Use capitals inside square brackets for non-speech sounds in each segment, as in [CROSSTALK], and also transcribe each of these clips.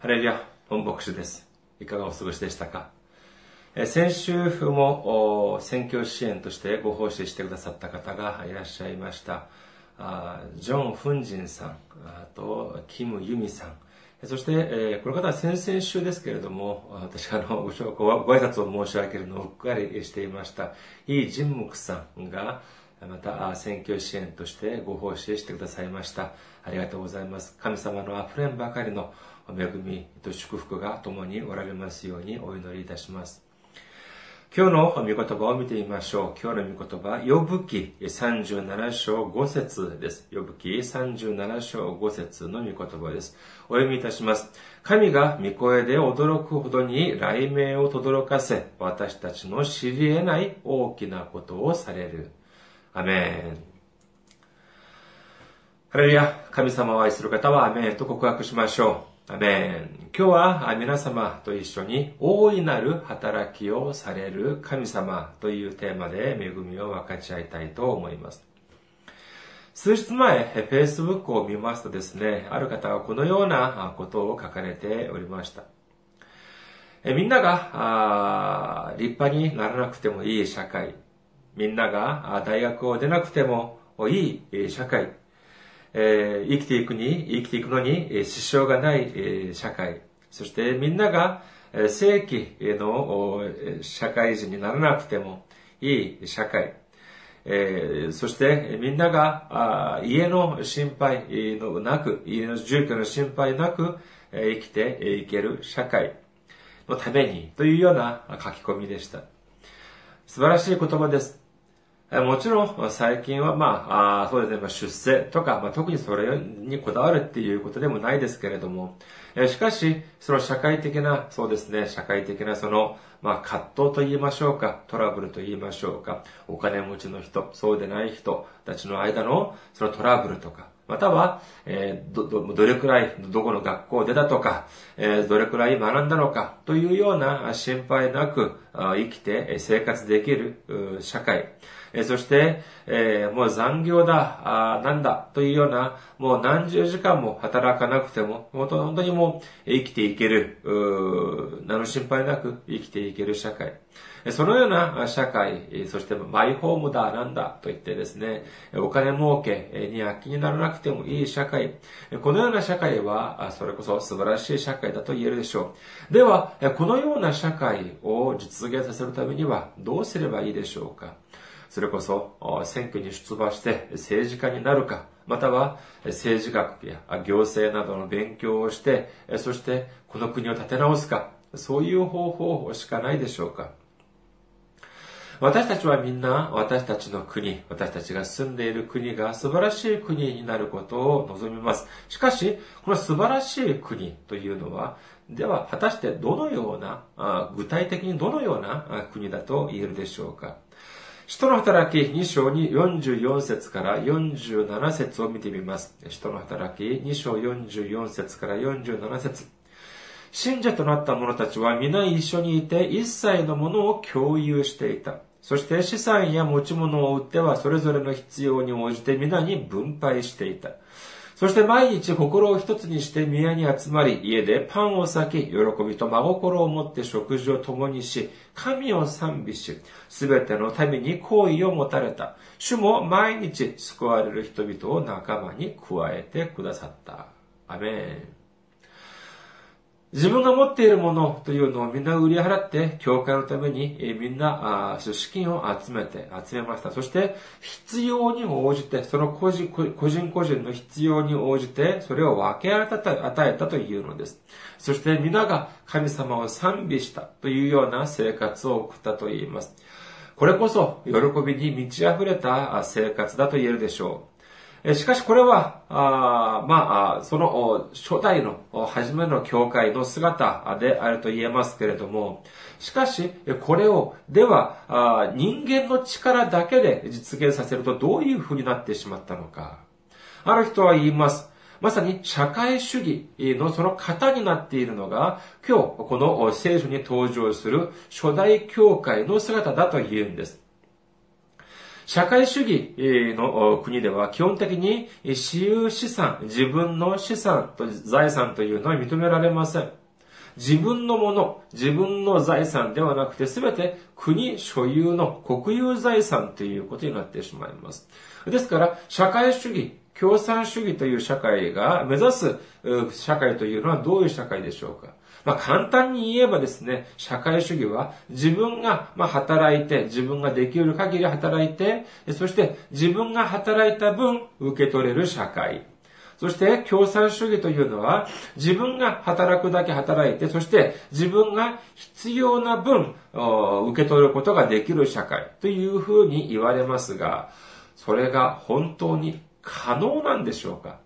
ハレルヤ、本牧師です。いかがお過ごしでしたか？先週も選挙支援としてご奉仕してくださった方がいらっしゃいました。ジョン・フンジンさん、あと、キム・ユミさん、そして、この方は先々週ですけれども、私あのごご挨拶を申し上げるのをうっかりしていました、イ・ジンムクさんが、また選挙支援としてご奉仕してくださいました。ありがとうございます。神様の溢れんばかりの恵みと祝福が共におられますようにお祈りいたします。今日の御言葉を見てみましょう。今日の御言葉、ヨブ記37章5節です。ヨブ記37章5節の御言葉です。お読みいたします。神が御声で驚くほどに雷鳴を轟かせ、私たちの知り得ない大きなことをされる。アメン。ハレルヤ、神様を愛する方はアメンと告白しましょう。アメン。今日は皆様と一緒に大いなる働きをされる神様というテーマで恵みを分かち合いたいと思います。数日前、Facebook を見ますとですね、ある方がこのようなことを書かれておりました。みんなが立派にならなくてもいい社会、みんなが大学を出なくてもいい社会、えー生きていくに、生きていくのにえー支障がないえー社会、そしてみんながえー正規の社会人にならなくてもいい社会、えーそしてみんなが家の心配のなく、家の住居の心配なくえー生きていける社会のためにというような書き込みでした。素晴らしい言葉です。もちろん、最近は、まあ、あそうですね、まあ、出世とか、まあ、特にそれにこだわるっていうことでもないですけれども、えしかし、その社会的な、そうですね、社会的なその、まあ、葛藤と言いましょうか、トラブルと言いましょうか、お金持ちの人、そうでない人たちの間の、そのトラブルとか、または、えーど、ど、どれくらい、どこの学校を出たとか、えーどれくらい学んだのか、というような心配なく生きて生活できる社会。そして、えーもう残業だ、あなんだ、というような、もう何十時間も働かなくても、本当にもう生きていける、う何の心配なく生きていける社会。そのような社会、そしてマイホームだ、なんだ、と言ってですね、お金儲けに躍起にならなくてもいい社会。このような社会は、それこそ素晴らしい社会だと言えるでしょう。では、このような社会を実現させるためにはどうすればいいでしょうかそれこそ選挙に出馬して政治家になるか、または政治学や行政などの勉強をして、そしてこの国を立て直すか、そういう方法しかないでしょうか。私たちはみんな私たちの国、私たちが住んでいる国が素晴らしい国になることを望みます。しかし、この素晴らしい国というのは、では果たしてどのような、具体的にどのような国だと言えるでしょうか。人の働き2章に44節から47節を見てみます。人の働き2章44節から47節信者となった者たちは皆一緒にいて一切のものを共有していた。そして資産や持ち物を売ってはそれぞれの必要に応じて皆に分配していた。そして毎日心を一つにして宮に集まり、家でパンを裂き、喜びと真心を持って食事を共にし、神を賛美し、すべての民に好意を持たれた。主も毎日救われる人々を仲間に加えてくださった。アメン。自分が持っているものというのをみんな売り払って、教会のためにみんなあ資金を集めて、集めました。そして、必要に応じて、その個人個人個人の必要に応じて、それを分け与えたというのです。そして皆が神様を賛美したというような生活を送ったと言います。これこそ喜びに満ち溢れた生活だと言えるでしょう。しかしこれは、あまあ、その初代の初めの教会の姿であると言えますけれども、しかし、これを、では、人間の力だけで実現させるとどういう風になってしまったのか。ある人は言います。まさに社会主義のその型になっているのが、今日この聖書に登場する初代教会の姿だと言うんです。社会主義の国では基本的に私有資産、自分の資産と財産というのは認められません。自分のもの、自分の財産ではなくて、すべて国所有の国有財産ということになってしまいます。ですから、社会主義、共産主義という社会が目指す社会というのはどういう社会でしょうかまあ、簡単に言えばですね、社会主義は自分がま働いて、自分ができる限り働いて、そして自分が働いた分受け取れる社会。そして共産主義というのは自分が働くだけ働いて、そして自分が必要な分受け取ることができる社会というふうに言われますが、それが本当に可能なんでしょうか？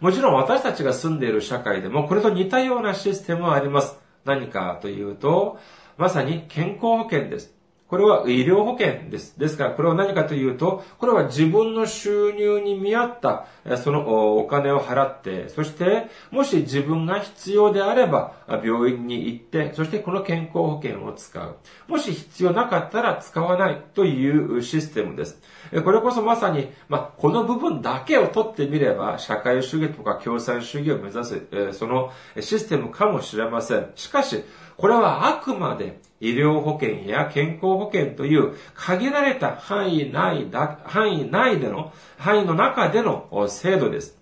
もちろん私たちが住んでいる社会でもこれと似たようなシステムはあります。何かというと、まさに健康保険です。これは医療保険です。ですから、これは何かというと、これは自分の収入に見合った、そのお金を払って、そして、もし自分が必要であれば、病院に行って、そしてこの健康保険を使う。もし必要なかったら使わないというシステムです。これこそまさに、まあ、この部分だけを取ってみれば、社会主義とか共産主義を目指す、そのシステムかもしれません。しかし、これはあくまで医療保険や健康保険という限られた範囲内だ、範囲内での、範囲の中での制度です。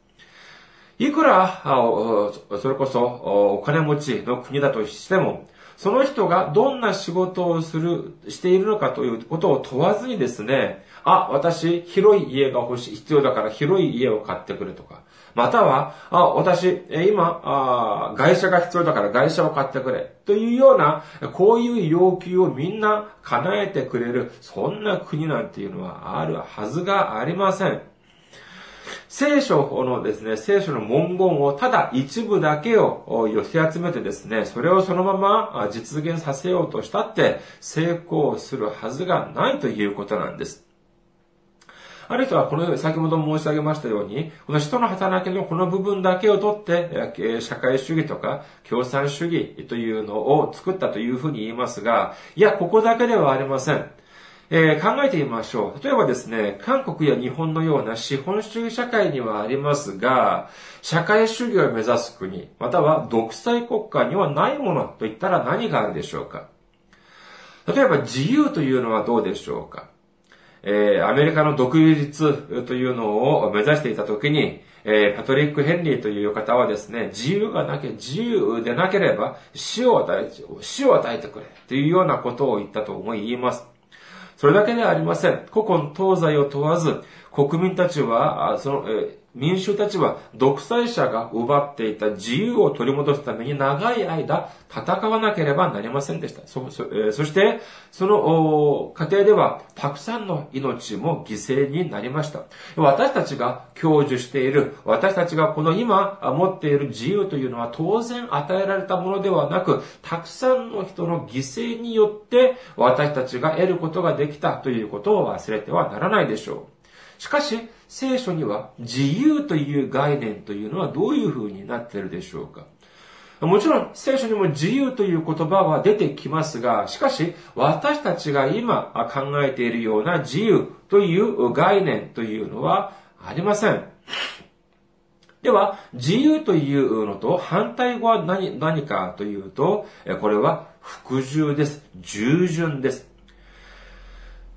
いくら、それこそお金持ちの国だとしても、その人がどんな仕事をする、しているのかということを問わずにですね、あ、私、広い家が欲しい、必要だから広い家を買ってくれとか、または、あ、私、今あ、外車が必要だから外車を買ってくれ。というような、こういう要求をみんな叶えてくれる、そんな国なんていうのはあるはずがありません。聖書のですね、聖書の文言をただ一部だけを寄せ集めてですね、それをそのまま実現させようとしたって成功するはずがないということなんです。ある人はこの、先ほど申し上げましたように、この人の働きのこの部分だけをとって、社会主義とか共産主義というのを作ったというふうに言いますが、いや、ここだけではありません。えー、考えてみましょう。例えばですね、韓国や日本のような資本主義社会にはありますが、社会主義を目指す国、または独裁国家にはないものといったら何があるでしょうか例えば自由というのはどうでしょうかえー、アメリカの独立というのを目指していたときに、えー、パトリック・ヘンリーという方はですね、自由がなけ、自由でなければ死を与え、死を与えてくれというようなことを言ったと思い言います。それだけではありません。古今東西を問わず、国民たちは、その、え民衆たちは独裁者が奪っていた自由を取り戻すために長い間戦わなければなりませんでした。そして、その過程ではたくさんの命も犠牲になりました。私たちが享受している、私たちがこの今持っている自由というのは当然与えられたものではなく、たくさんの人の犠牲によって私たちが得ることができたということを忘れてはならないでしょう。しかし、聖書には自由という概念というのはどういう風になっているでしょうか？もちろん聖書にも自由という言葉は出てきますが、しかし私たちが今考えているような自由という概念というのはありません。では、自由というのと反対語は何何かというと、これは服従です。従順です。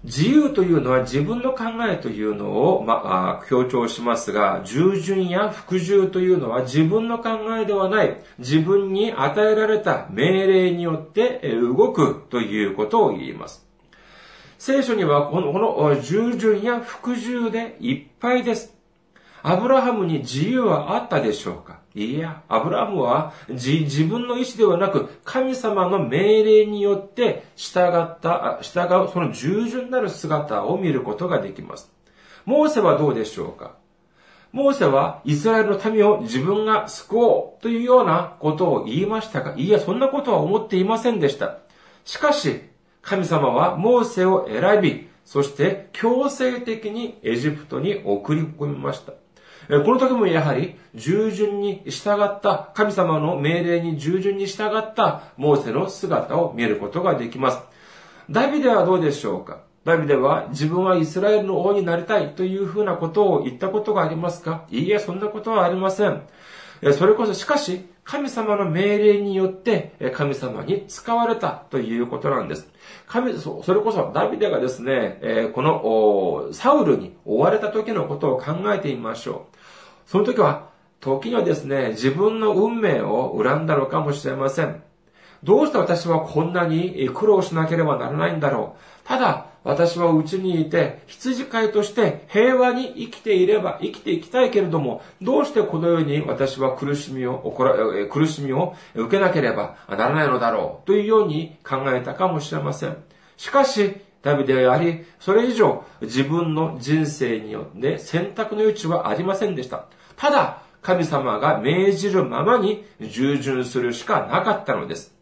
自由というのは自分の考えというのを、まあ、強調しますが、従順や服従というのは自分の考えではない、自分に与えられた命令によって動くということを言います。聖書にはこのこの従順や服従でいっぱいです。アブラハムに自由はあったでしょうか？いや、アブラハムは自分の意思ではなく、神様の命令によって従った、従うその従順なる姿を見ることができます。モーセはどうでしょうか？モーセはイスラエルの民を自分が救おうというようなことを言いましたが、いや、そんなことは思っていませんでした。しかし、神様はモーセを選び、そして強制的にエジプトに送り込みました。この時もやはり従順に従った、神様の命令に従順に従ったモーセの姿を見ることができます。ダビデはどうでしょうか？ダビデは自分はイスラエルの王になりたいというふうなことを言ったことがありますか？いいえ、そんなことはありません。それこそ、しかし、神様の命令によって神様に使われたということなんです。神、それこそダビデがですね、このサウルに追われた時のことを考えてみましょう。その時は、時にはですね、自分の運命を恨んだのかもしれません。どうして私はこんなに苦労しなければならないんだろう。ただ、私は家にいて、羊飼いとして平和に生きていれば、生きていきたいけれども、どうしてこのように私は苦しみを、苦しみを受けなければならないのだろう、というように考えたかもしれません。しかし、ダビデはやはり、それ以上自分の人生によって選択の余地はありませんでした。ただ、神様が命じるままに従順するしかなかったのです。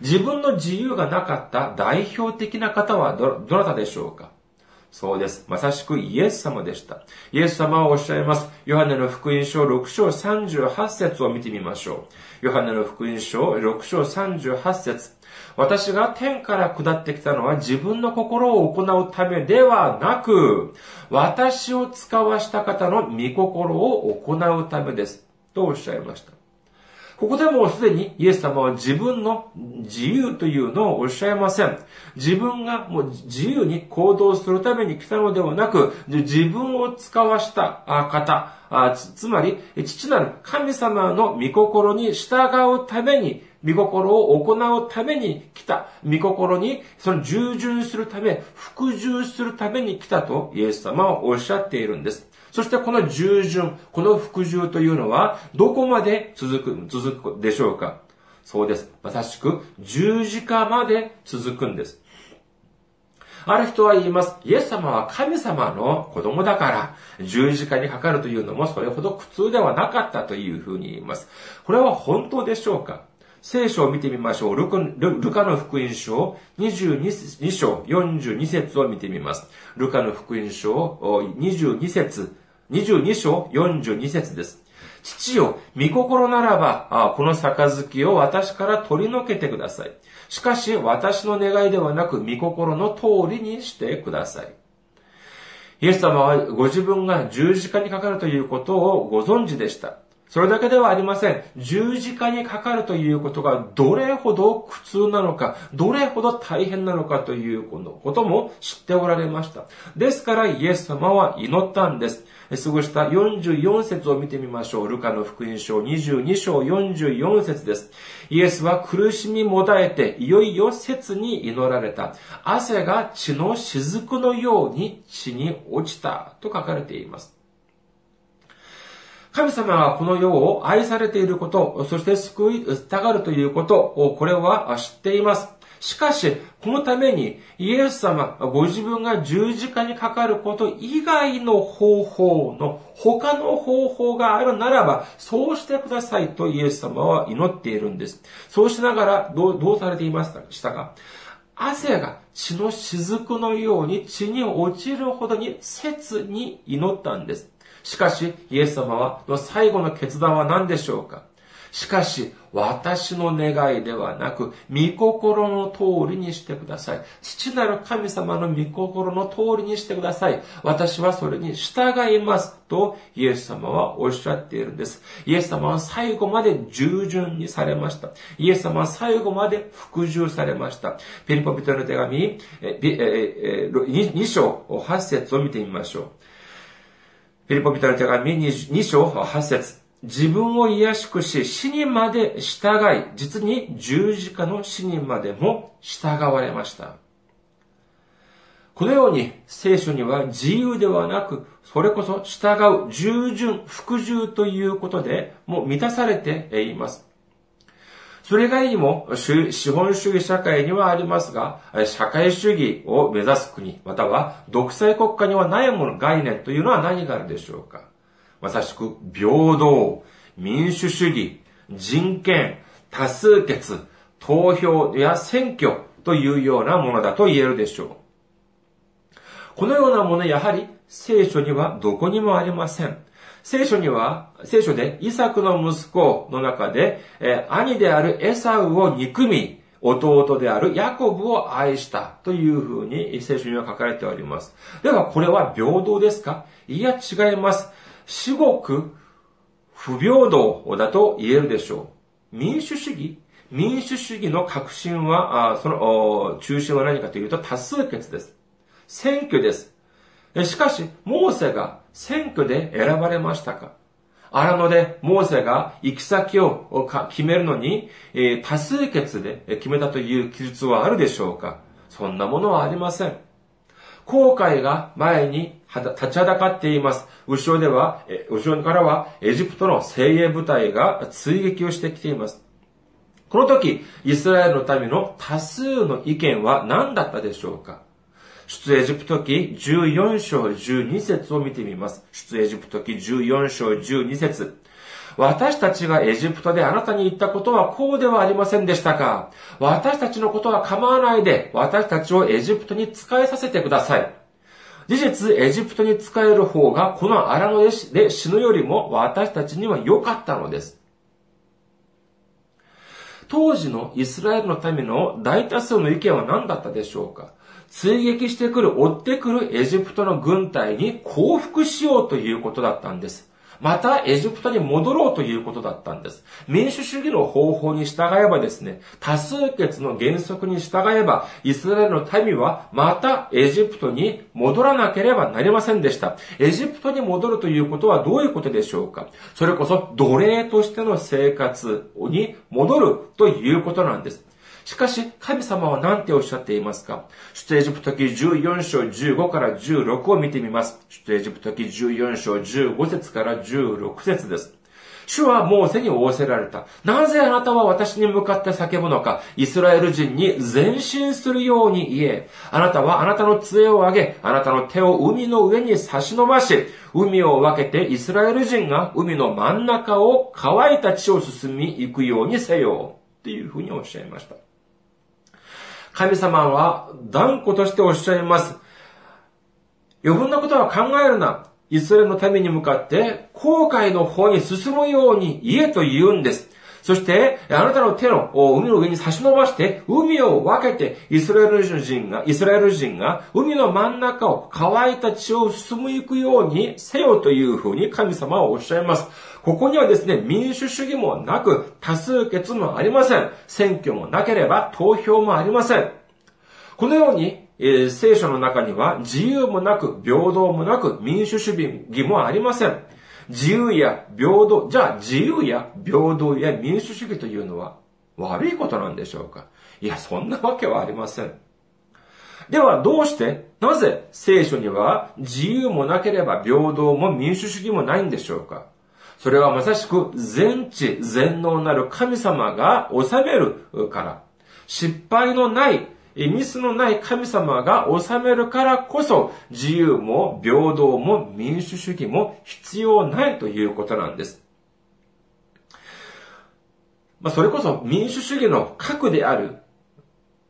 自分の自由がなかった代表的な方はど、どなたでしょうか？そうです。まさしくイエス様でした。イエス様はおっしゃいます。ヨハネの福音書6章38節を見てみましょう。ヨハネの福音書6章38節私が天から下ってきたのは自分の心を行うためではなく、私を使わした方の御心を行うためです。とおっしゃいました。ここでもうすでにイエス様は自分の自由というのをおっしゃいません。自分がもう自由に行動するために来たのではなく、自分を使わした方、つまり、父なる神様の御心に従うために、御心を行うために来た。御心にその従順するため、服従するために来たとイエス様はおっしゃっているんです。そしてこの従順、この服従というのは、どこまで続く、続くでしょうか？そうです。まさしく、十字架まで続くんです。ある人は言います。イエス様は神様の子供だから、十字架にかかるというのもそれほど苦痛ではなかったというふうに言います。これは本当でしょうか？聖書を見てみましょう。ルカの福音書22章42節を見てみます。ルカの福音書22節22章42節です。父よ、御心ならば、この杯を私から取り除けてください。しかし、私の願いではなく、御心の通りにしてください。イエス様はご自分が十字架にかかるということをご存知でした。それだけではありません。十字架にかかるということがどれほど苦痛なのか、どれほど大変なのかということも知っておられました。ですからイエス様は祈ったんです。過ごした44節を見てみましょう。ルカの福音書22章44節です。イエスは苦しみもだえて、いよいよ切に祈られた。汗が血の雫のように血に落ちたと書かれています。神様はこの世を愛されていること、そして救いたがるということを、これは知っています。しかし、このためにイエス様、ご自分が十字架にかかること以外の方法の他の方法があるならば、そうしてくださいとイエス様は祈っているんです。そうしながらどうどうされていましたか？汗が血の雫のように血に落ちるほどに切に祈ったんです。しかし、イエス様は、の最後の決断は何でしょうか？しかし、私の願いではなく、御心の通りにしてください。父なる神様の御心の通りにしてください。私はそれに従います。と、イエス様はおっしゃっているんです。イエス様は最後まで従順にされました。イエス様は最後まで服従されました。ペリポビトの手紙、2章8節を見てみましょう。フィリポビトの手紙 2, 2章8節自分を癒しくし、死にまで従い、実に十字架の死にまでも従われました。このように聖書には自由ではなく、それこそ従う、従順、服従ということでもう満たされています。それ以外にも資本主義社会にはありますが、社会主義を目指す国、または独裁国家にはないもの、概念というのは何があるでしょうかまさしく平等、民主主義、人権、多数決、投票や選挙というようなものだと言えるでしょう。このようなものやはり聖書にはどこにもありません。聖書には、聖書でイサクの息子の中で、え兄であるエサウを憎み、弟であるヤコブを愛したというふうに聖書には書かれております。ではこれは平等ですか？いや違います。至極不平等だと言えるでしょう。民主主義？民主主義の革新は、その中心は何かというと多数決です。選挙です。しかし、モーセが選挙で選ばれましたか？荒野でモーセが行き先を決めるのに、多数決で決めたという記述はあるでしょうか？そんなものはありません。後悔が前に立ちはだかっています。後ろでは、後ろからはエジプトの精鋭部隊が追撃をしてきています。この時、イスラエルの民の多数の意見は何だったでしょうか？出エジプト記14章12節を見てみます。出エジプト記14章12節私たちがエジプトであなたに言ったことはこうではありませんでしたか私たちのことは構わないで、私たちをエジプトに仕えさせてください。事実、エジプトに仕える方が、この荒野で死ぬよりも私たちには良かったのです。当時のイスラエルの民の大多数の意見は何だったでしょうか追撃してくる、追ってくるエジプトの軍隊に降伏しようということだったんです。またエジプトに戻ろうということだったんです。民主主義の方法に従えばですね、多数決の原則に従えば、イスラエルの民はまたエジプトに戻らなければなりませんでした。エジプトに戻るということはどういうことでしょうかそれこそ奴隷としての生活に戻るということなんです。しかし、神様は何ておっしゃっていますか？出エジプト記14章15から16を見てみます。出エジプト記14章15節から16節です。主はモーセに仰せられた。なぜあなたは私に向かって叫ぶのか、イスラエル人に前進するように言え。あなたはあなたの杖を上げ、あなたの手を海の上に差し伸ばし、海を分けてイスラエル人が海の真ん中を乾いた地を進み行くようにせよ。っていうふうにおっしゃいました。神様は断固としておっしゃいます。余分なことは考えるな。イスラエルの民に向かって、後悔の方に進むように言えと言うんです。そして、あなたの手の海の上に差し伸ばして、海を分けて、イスラエル人が、イスラエル人が海の真ん中を乾いた地を進む行くようにせよというふうに神様はおっしゃいます。ここにはですね、民主主義もなく、多数決もありません。選挙もなければ投票もありません。このように、えー、聖書の中には自由もなく、平等もなく、民主主義もありません。自由や平等、じゃあ自由や平等や民主主義というのは悪いことなんでしょうか？いや、そんなわけはありません。ではどうして、なぜ聖書には自由もなければ平等も民主主義もないんでしょうか？それはまさしく全知全能なる神様が治めるから、失敗のないミスのない神様が治めるからこそ、自由も平等も民主主義も必要ないということなんです。まあ、それこそ民主主義の核である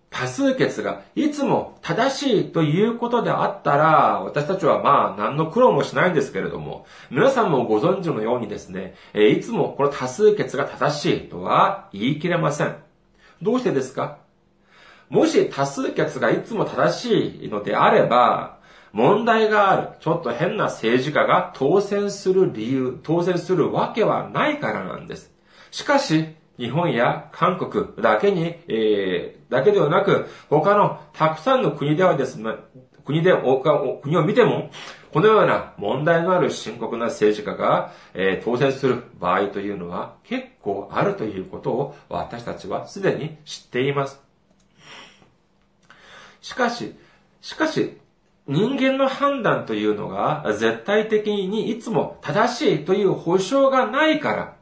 多数決がいつも正しいということであったら、私たちはまあ何の苦労もしないんですけれども、皆さんもご存知のようにですね、いつもこの多数決が正しいとは言い切れません。どうしてですか？もし多数決がいつも正しいのであれば、問題がある、ちょっと変な政治家が当選する理由、当選するわけはないからなんです。しかし、日本や韓国だけに、えー、だけではなく、他のたくさんの国ではですね、国で、国を見ても、このような問題のある深刻な政治家が、えー、当選する場合というのは結構あるということを私たちはすでに知っています。しかし、しかし、人間の判断というのが絶対的にいつも正しいという保証がないから、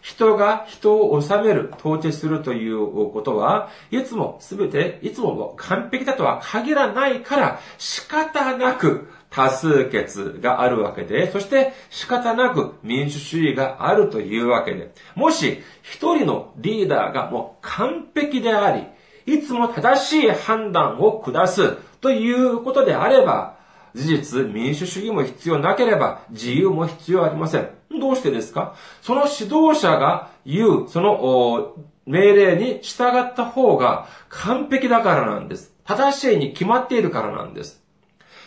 人が人を治める、統治するということは、いつもすべて、いつも完璧だとは限らないから、仕方なく多数決があるわけで、そして仕方なく民主主義があるというわけで、もし一人のリーダーがもう完璧であり、いつも正しい判断を下すということであれば、事実、民主主義も必要なければ自由も必要ありません。どうしてですか？その指導者が言う、その命令に従った方が完璧だからなんです。正しいに決まっているからなんです。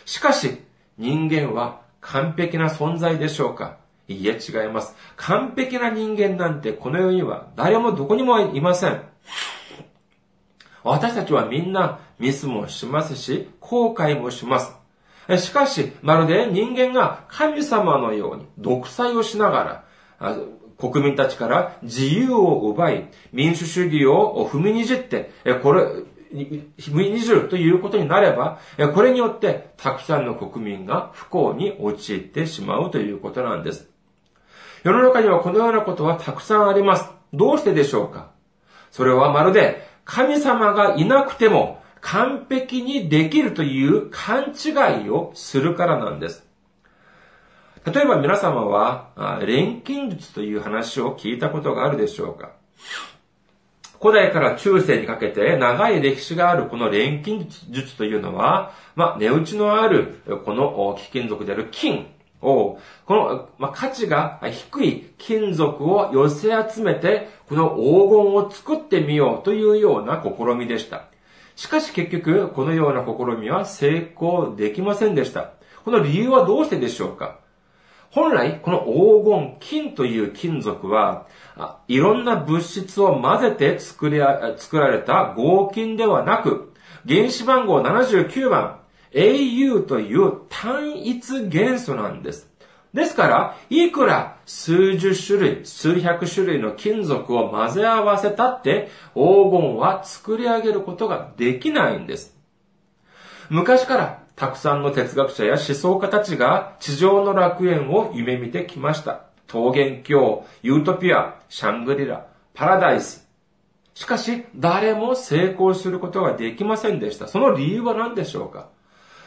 しかし、人間は完璧な存在でしょうか？いいえ、違います。完璧な人間なんてこの世には誰もどこにもいません。私たちはみんなミスもしますし、後悔もします。しかし、まるで人間が神様のように独裁をしながら、国民たちから自由を奪い、民主主義を踏みにじって、これ、踏みにじるということになれば、これによってたくさんの国民が不幸に陥ってしまうということなんです。世の中にはこのようなことはたくさんあります。どうしてでしょうか？それはまるで神様がいなくても完璧にできるという勘違いをするからなんです。例えば皆様は、錬金術という話を聞いたことがあるでしょうか古代から中世にかけて長い歴史があるこの錬金術というのは、まあ、値打ちのあるこの貴金属である金を、この、まあ、価値が低い金属を寄せ集めて、この黄金を作ってみようというような試みでした。しかし結局、このような試みは成功できませんでした。この理由はどうしてでしょうか？本来、この黄金、金という金属は、いろんな物質を混ぜて作り作られた合金ではなく、原子番号79番、au という単一元素なんです。ですから、いくら数十種類、数百種類の金属を混ぜ合わせたって、黄金は作り上げることができないんです。昔からたくさんの哲学者や思想家たちが地上の楽園を夢見てきました。桃源郷、ユートピア、シャングリラ、パラダイス。しかし、誰も成功することができませんでした。その理由は何でしょうか？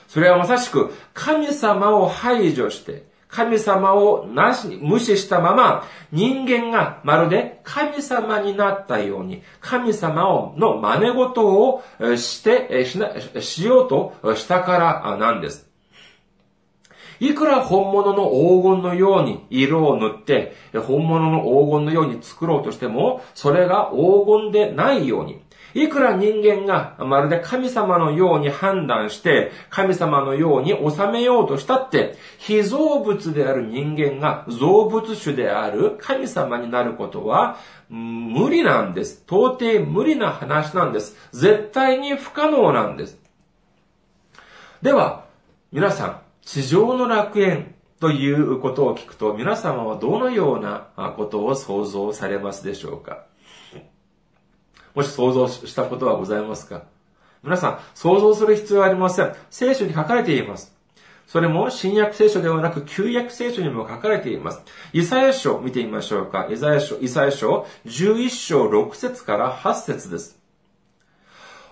それはまさしく神様を排除して、神様をなし無視したまま、人間がまるで神様になったように、神様をの真似事をして、しな、しようとしたからなんです。いくら本物の黄金のように色を塗って、本物の黄金のように作ろうとしても、それが黄金でないように、いくら人間がまるで神様のように判断して、神様のように収めようとしたって、非造物である人間が造物主である神様になることは、無理なんです。到底無理な話なんです。絶対に不可能なんです。では、皆さん、地上の楽園ということを聞くと、皆様はどのようなことを想像されますでしょうか？もし想像したことはございますか？皆さん、想像する必要はありません。聖書に書かれています。それも新約聖書ではなく旧約聖書にも書かれています。イサヤ書見てみましょうか。イサヤ書、イサヤ書11章6節から8節です。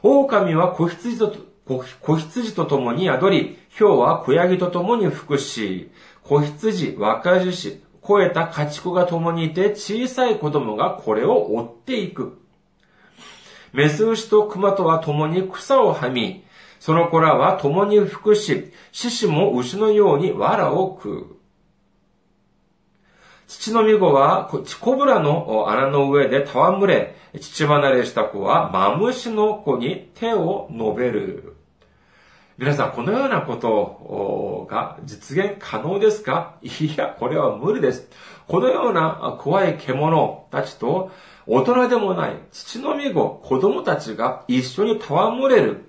狼は子羊と、子羊と共に宿り、豹は子ヤギと共に服し、子羊、若獅子、肥えた家畜が共にいて、小さい子供がこれを追っていく。メス牛と熊とは共に草をはみ、その子らは共に服し、獅子も牛のように藁を食う。父の御子は、コブラの穴の上で戯れ、父離れした子は、マムシの子に手を伸べる。皆さん、このようなことが実現可能ですか？いや、これは無理です。このような怖い獣たちと大人でもない父のみ子、子供たちが一緒に戯れる。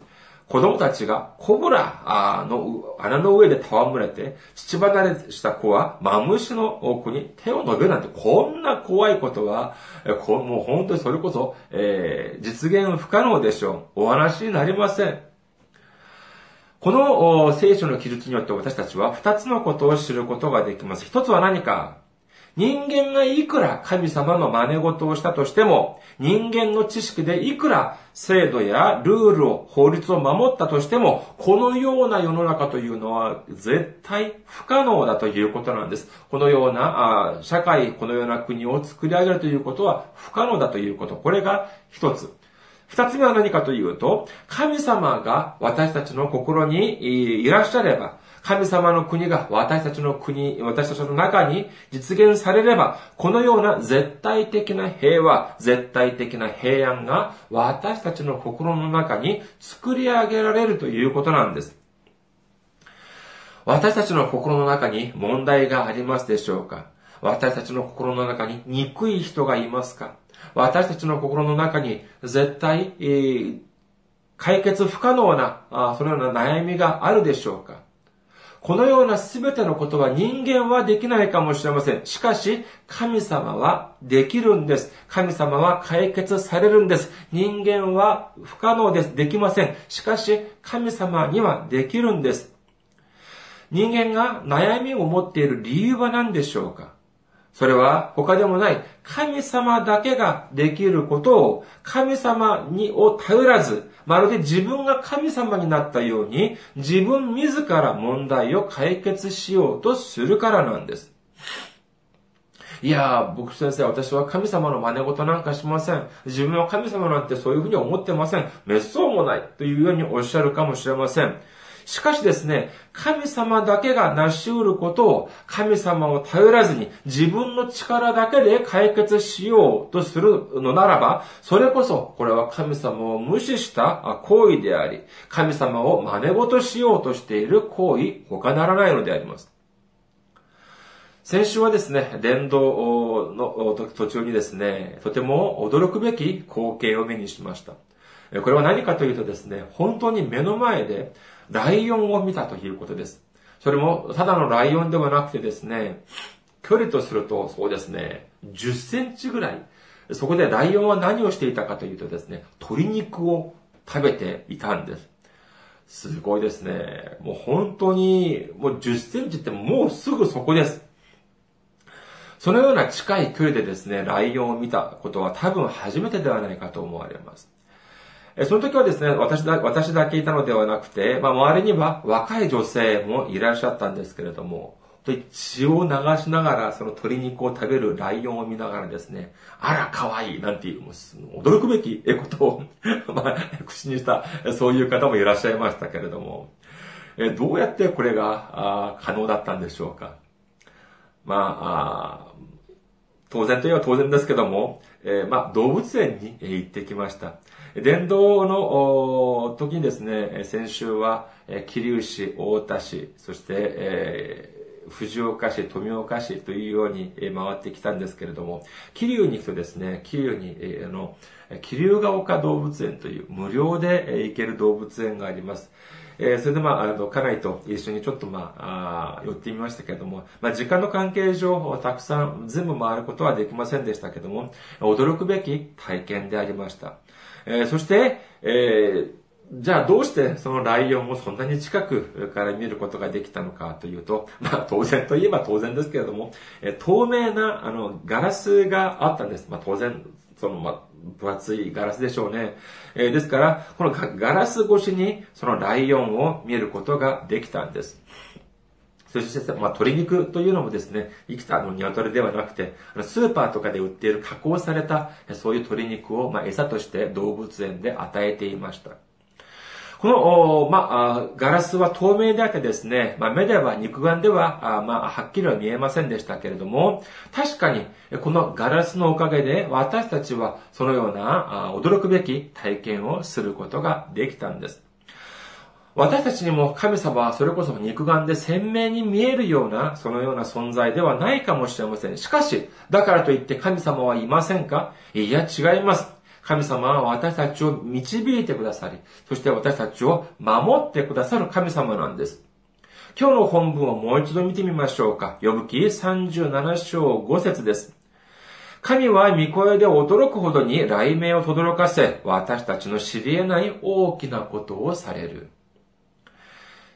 子供たちがコブラの穴の上で戯れて、父離れした子はマムシの子に手を伸べるなんて、こんな怖いことは、もう本当にそれこそ、えー、実現不可能でしょう。お話になりません。この聖書の記述によって私たちは二つのことを知ることができます。一つは何か人間がいくら神様の真似事をしたとしても、人間の知識でいくら制度やルールを、法律を守ったとしても、このような世の中というのは絶対不可能だということなんです。このようなあ社会、このような国を作り上げるということは不可能だということ。これが一つ。二つ目は何かというと、神様が私たちの心にいらっしゃれば、神様の国が私たちの国、私たちの中に実現されれば、このような絶対的な平和、絶対的な平安が私たちの心の中に作り上げられるということなんです。私たちの心の中に問題がありますでしょうか？私たちの心の中に憎い人がいますか？私たちの心の中に絶対、えー、解決不可能なあ、そのような悩みがあるでしょうか？このようなすべてのことは人間はできないかもしれません。しかし、神様はできるんです。神様は解決されるんです。人間は不可能です。できません。しかし、神様にはできるんです。人間が悩みを持っている理由は何でしょうか？それは他でもない神様だけができることを神様にを頼らず、まるで自分が神様になったように自分自ら問題を解決しようとするからなんです。いやー、僕先生、私は神様の真似事なんかしません。自分は神様なんてそういうふうに思ってません。滅相もない。というようにおっしゃるかもしれません。しかしですね、神様だけが成し得ることを神様を頼らずに自分の力だけで解決しようとするのならば、それこそこれは神様を無視した行為であり、神様を真似事しようとしている行為、他ならないのであります。先週はですね、伝道の途中にですね、とても驚くべき光景を目にしました。これは何かというとですね、本当に目の前でライオンを見たということです。それも、ただのライオンではなくてですね、距離とすると、そうですね、10センチぐらい。そこでライオンは何をしていたかというとですね、鶏肉を食べていたんです。すごいですね。もう本当に、もう10センチってもうすぐそこです。そのような近い距離でですね、ライオンを見たことは多分初めてではないかと思われます。その時はですね、私だ、私だけいたのではなくて、まあ、周りには若い女性もいらっしゃったんですけれども、血を流しながら、その鶏肉を食べるライオンを見ながらですね、あら、可愛いなんていう、もう驚くべきことを [LAUGHS] まあ、口にした、そういう方もいらっしゃいましたけれども、えどうやってこれがあ可能だったんでしょうか。まあ、あ当然といえば当然ですけども、えー、まあ、動物園に行ってきました。伝道の時にですね、先週は、桐生市、大田市、そして、えー、藤岡市、富岡市というように回ってきたんですけれども、桐生に行くとですね、桐生に、えー、あの、桐生が丘動物園という無料で行ける動物園があります。えー、それでまあ、あの、家内と一緒にちょっとまあ、あ寄ってみましたけれども、まあ、時間の関係上、たくさん全部回ることはできませんでしたけども、驚くべき体験でありました。えー、そして、えー、じゃあどうしてそのライオンをそんなに近くから見ることができたのかというと、まあ当然といえば当然ですけれども、え透明なあのガラスがあったんです。まあ当然、そのまあ分厚いガラスでしょうね。えー、ですから、このガラス越しにそのライオンを見ることができたんです。そして、まあ、鶏肉というのもですね、生きたあの鶏ではなくて、スーパーとかで売っている加工された、そういう鶏肉を、まあ、餌として動物園で与えていました。この、まあ、ガラスは透明であってですね、まあ、目では肉眼では、まあ、はっきりは見えませんでしたけれども、確かに、このガラスのおかげで、私たちはそのような、驚くべき体験をすることができたんです。私たちにも神様はそれこそ肉眼で鮮明に見えるような、そのような存在ではないかもしれません。しかし、だからといって神様はいませんか？いや、違います。神様は私たちを導いてくださり、そして私たちを守ってくださる神様なんです。今日の本文をもう一度見てみましょうか。呼ぶ記37章5節です。神は御声で驚くほどに雷鳴を轟かせ、私たちの知り得ない大きなことをされる。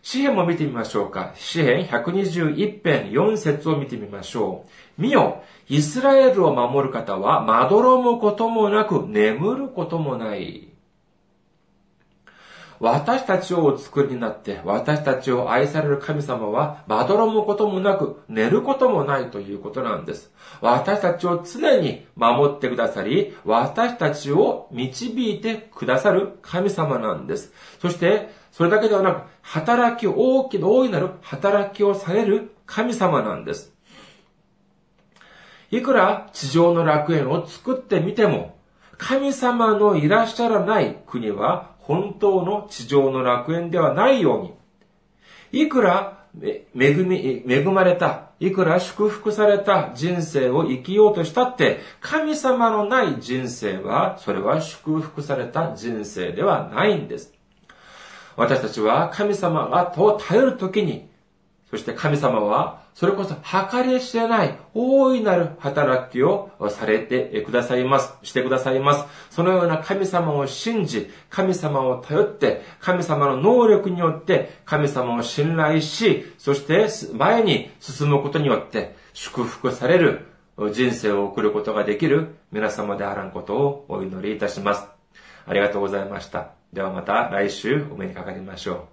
詩篇も見てみましょうか。詩篇121編4節を見てみましょう。見よ、イスラエルを守る方は、まどろむこともなく、眠ることもない。私たちをお作りになって、私たちを愛される神様は、まどろむこともなく、寝ることもないということなんです。私たちを常に守ってくださり、私たちを導いてくださる神様なんです。そして、それだけではなく、働き、大きな大いなる働きをされる神様なんです。いくら地上の楽園を作ってみても、神様のいらっしゃらない国は本当の地上の楽園ではないように、いくら恵み、恵まれた、いくら祝福された人生を生きようとしたって、神様のない人生は、それは祝福された人生ではないんです。私たちは神様がと頼るときに、そして神様は、それこそ計り知れない大いなる働きをされてくださいます。してくださいます。そのような神様を信じ、神様を頼って、神様の能力によって神様を信頼し、そして前に進むことによって祝福される人生を送ることができる皆様であらんことをお祈りいたします。ありがとうございました。ではまた来週お目にかかりましょう。